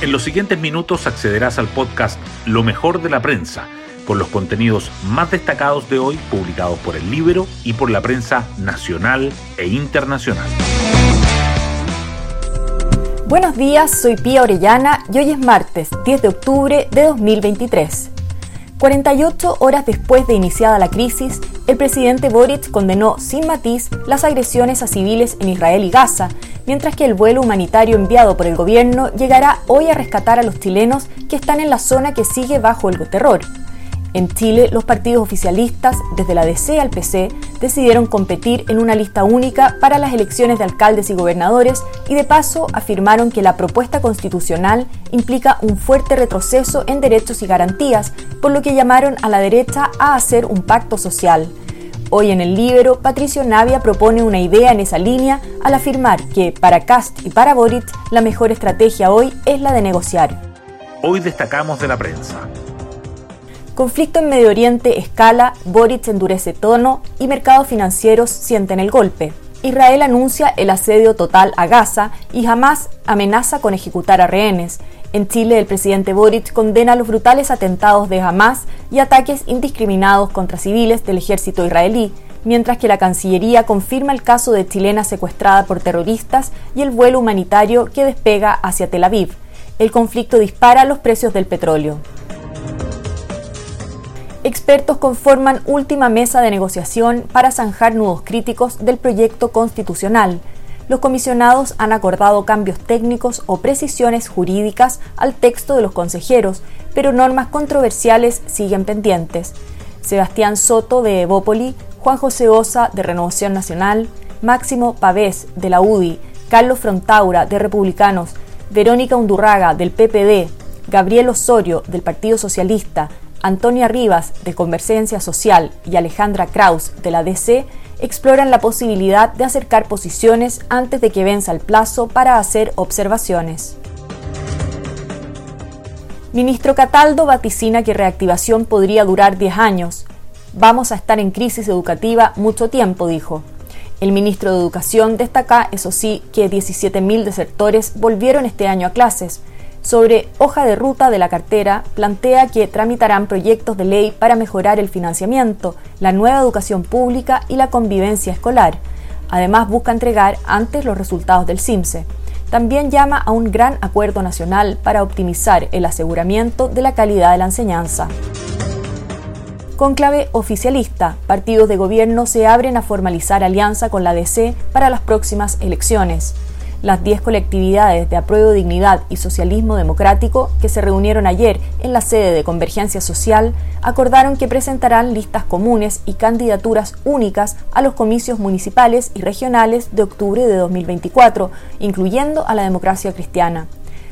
En los siguientes minutos accederás al podcast Lo mejor de la prensa, con los contenidos más destacados de hoy publicados por el libro y por la prensa nacional e internacional. Buenos días, soy Pía Orellana y hoy es martes 10 de octubre de 2023. 48 horas después de iniciada la crisis, el presidente Boric condenó sin matiz las agresiones a civiles en Israel y Gaza mientras que el vuelo humanitario enviado por el gobierno llegará hoy a rescatar a los chilenos que están en la zona que sigue bajo el terror. En Chile, los partidos oficialistas, desde la DC al PC, decidieron competir en una lista única para las elecciones de alcaldes y gobernadores y de paso afirmaron que la propuesta constitucional implica un fuerte retroceso en derechos y garantías, por lo que llamaron a la derecha a hacer un pacto social. Hoy en el Libro, Patricio Navia propone una idea en esa línea al afirmar que para Cast y para Boric la mejor estrategia hoy es la de negociar. Hoy destacamos de la prensa. Conflicto en Medio Oriente escala, Boric endurece tono y mercados financieros sienten el golpe. Israel anuncia el asedio total a Gaza y jamás amenaza con ejecutar a rehenes. En Chile, el presidente Boric condena los brutales atentados de Hamas y ataques indiscriminados contra civiles del ejército israelí, mientras que la Cancillería confirma el caso de chilena secuestrada por terroristas y el vuelo humanitario que despega hacia Tel Aviv. El conflicto dispara los precios del petróleo. Expertos conforman última mesa de negociación para zanjar nudos críticos del proyecto constitucional los comisionados han acordado cambios técnicos o precisiones jurídicas al texto de los consejeros, pero normas controversiales siguen pendientes. Sebastián Soto de Evópoli, Juan José Osa de Renovación Nacional, Máximo Pavés de la UDI, Carlos Frontaura de Republicanos, Verónica Undurraga del PPD, Gabriel Osorio del Partido Socialista, Antonia Rivas de Convergencia Social y Alejandra Kraus de la DC exploran la posibilidad de acercar posiciones antes de que venza el plazo para hacer observaciones. Ministro Cataldo vaticina que reactivación podría durar 10 años. Vamos a estar en crisis educativa mucho tiempo, dijo. El ministro de Educación destaca, eso sí, que 17.000 desertores volvieron este año a clases, sobre hoja de ruta de la cartera, plantea que tramitarán proyectos de ley para mejorar el financiamiento, la nueva educación pública y la convivencia escolar. Además, busca entregar antes los resultados del CIMSE. También llama a un gran acuerdo nacional para optimizar el aseguramiento de la calidad de la enseñanza. Con clave oficialista, partidos de gobierno se abren a formalizar alianza con la DC para las próximas elecciones las 10 colectividades de apruebo dignidad y socialismo democrático que se reunieron ayer en la sede de Convergencia Social acordaron que presentarán listas comunes y candidaturas únicas a los comicios municipales y regionales de octubre de 2024, incluyendo a la democracia cristiana.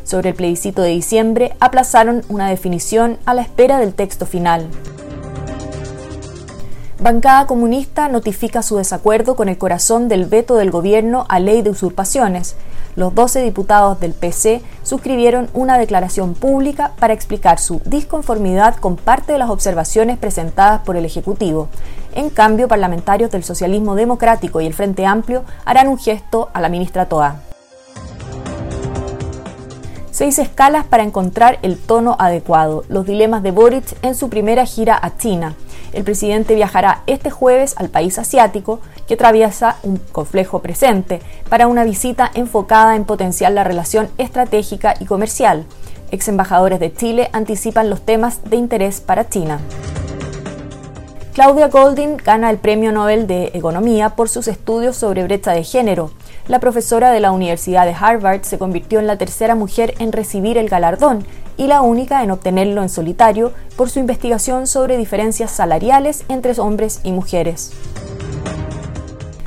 Sobre el plebiscito de diciembre, aplazaron una definición a la espera del texto final. Bancada Comunista notifica su desacuerdo con el corazón del veto del gobierno a ley de usurpaciones. Los 12 diputados del PC suscribieron una declaración pública para explicar su disconformidad con parte de las observaciones presentadas por el Ejecutivo. En cambio, parlamentarios del Socialismo Democrático y el Frente Amplio harán un gesto a la ministra Toa. Seis escalas para encontrar el tono adecuado. Los dilemas de Boric en su primera gira a China el presidente viajará este jueves al país asiático que atraviesa un complejo presente para una visita enfocada en potenciar la relación estratégica y comercial. Ex embajadores de Chile anticipan los temas de interés para China. Claudia Golding gana el Premio Nobel de Economía por sus estudios sobre brecha de género. La profesora de la Universidad de Harvard se convirtió en la tercera mujer en recibir el galardón y la única en obtenerlo en solitario por su investigación sobre diferencias salariales entre hombres y mujeres.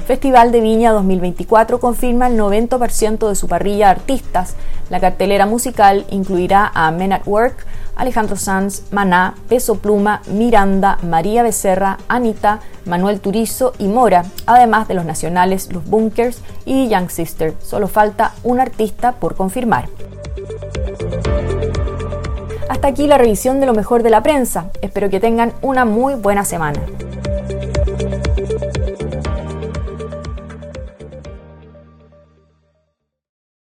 Festival de Viña 2024 confirma el 90% de su parrilla de artistas. La cartelera musical incluirá a Men at Work, Alejandro Sanz, Maná, Peso Pluma, Miranda, María Becerra, Anita, Manuel Turizo y Mora, además de los nacionales Los Bunkers y Young Sister. Solo falta un artista por confirmar. Hasta aquí la revisión de lo mejor de la prensa. Espero que tengan una muy buena semana.